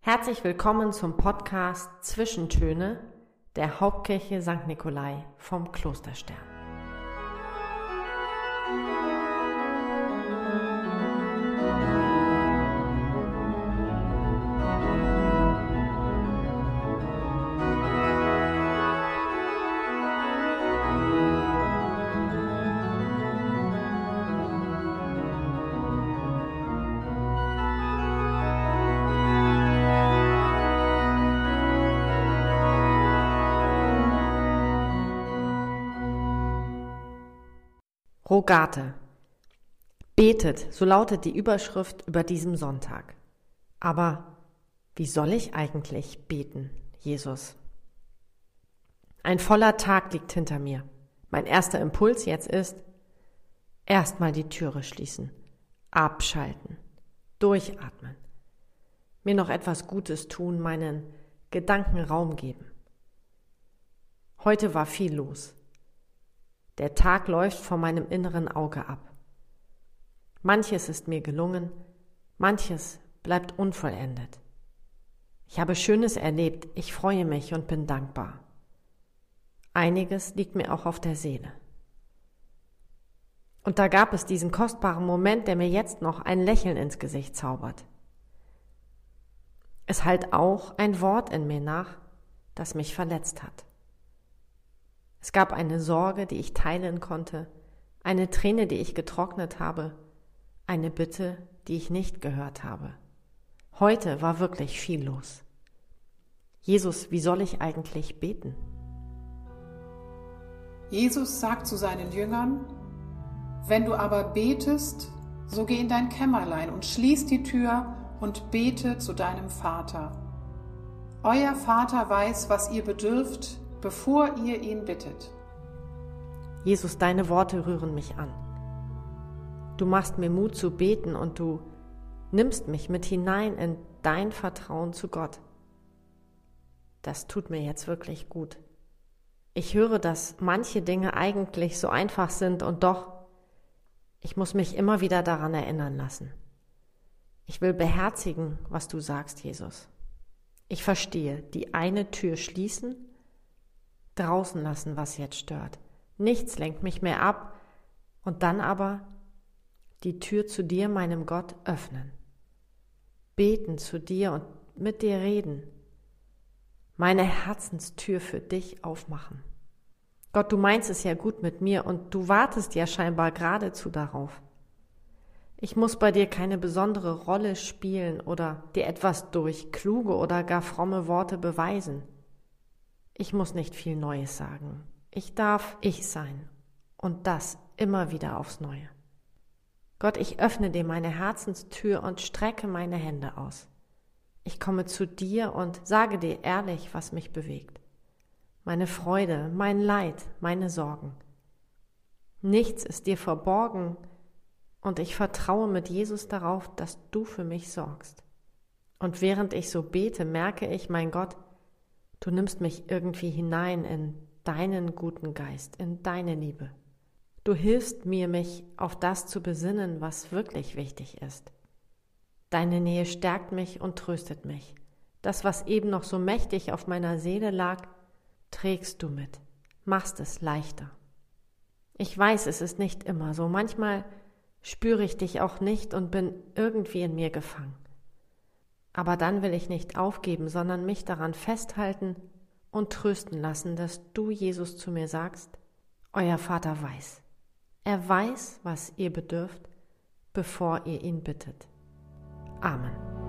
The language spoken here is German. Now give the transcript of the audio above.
Herzlich willkommen zum Podcast Zwischentöne der Hauptkirche St. Nikolai vom Klosterstern. Rogate. Betet, so lautet die Überschrift über diesem Sonntag. Aber wie soll ich eigentlich beten, Jesus? Ein voller Tag liegt hinter mir. Mein erster Impuls jetzt ist, erstmal die Türe schließen, abschalten, durchatmen, mir noch etwas Gutes tun, meinen Gedanken Raum geben. Heute war viel los. Der Tag läuft vor meinem inneren Auge ab. Manches ist mir gelungen, manches bleibt unvollendet. Ich habe Schönes erlebt, ich freue mich und bin dankbar. Einiges liegt mir auch auf der Seele. Und da gab es diesen kostbaren Moment, der mir jetzt noch ein Lächeln ins Gesicht zaubert. Es halt auch ein Wort in mir nach, das mich verletzt hat. Es gab eine Sorge, die ich teilen konnte, eine Träne, die ich getrocknet habe, eine Bitte, die ich nicht gehört habe. Heute war wirklich viel los. Jesus, wie soll ich eigentlich beten? Jesus sagt zu seinen Jüngern, wenn du aber betest, so geh in dein Kämmerlein und schließ die Tür und bete zu deinem Vater. Euer Vater weiß, was ihr bedürft, bevor ihr ihn bittet. Jesus, deine Worte rühren mich an. Du machst mir Mut zu beten und du nimmst mich mit hinein in dein Vertrauen zu Gott. Das tut mir jetzt wirklich gut. Ich höre, dass manche Dinge eigentlich so einfach sind und doch, ich muss mich immer wieder daran erinnern lassen. Ich will beherzigen, was du sagst, Jesus. Ich verstehe, die eine Tür schließen draußen lassen, was jetzt stört. Nichts lenkt mich mehr ab und dann aber die Tür zu dir, meinem Gott, öffnen. Beten zu dir und mit dir reden. Meine Herzenstür für dich aufmachen. Gott, du meinst es ja gut mit mir und du wartest ja scheinbar geradezu darauf. Ich muss bei dir keine besondere Rolle spielen oder dir etwas durch kluge oder gar fromme Worte beweisen. Ich muss nicht viel Neues sagen. Ich darf ich sein. Und das immer wieder aufs Neue. Gott, ich öffne dir meine Herzenstür und strecke meine Hände aus. Ich komme zu dir und sage dir ehrlich, was mich bewegt. Meine Freude, mein Leid, meine Sorgen. Nichts ist dir verborgen und ich vertraue mit Jesus darauf, dass du für mich sorgst. Und während ich so bete, merke ich, mein Gott, Du nimmst mich irgendwie hinein in deinen guten Geist, in deine Liebe. Du hilfst mir, mich auf das zu besinnen, was wirklich wichtig ist. Deine Nähe stärkt mich und tröstet mich. Das, was eben noch so mächtig auf meiner Seele lag, trägst du mit, machst es leichter. Ich weiß, es ist nicht immer so. Manchmal spüre ich dich auch nicht und bin irgendwie in mir gefangen. Aber dann will ich nicht aufgeben, sondern mich daran festhalten und trösten lassen, dass du, Jesus, zu mir sagst, euer Vater weiß. Er weiß, was ihr bedürft, bevor ihr ihn bittet. Amen.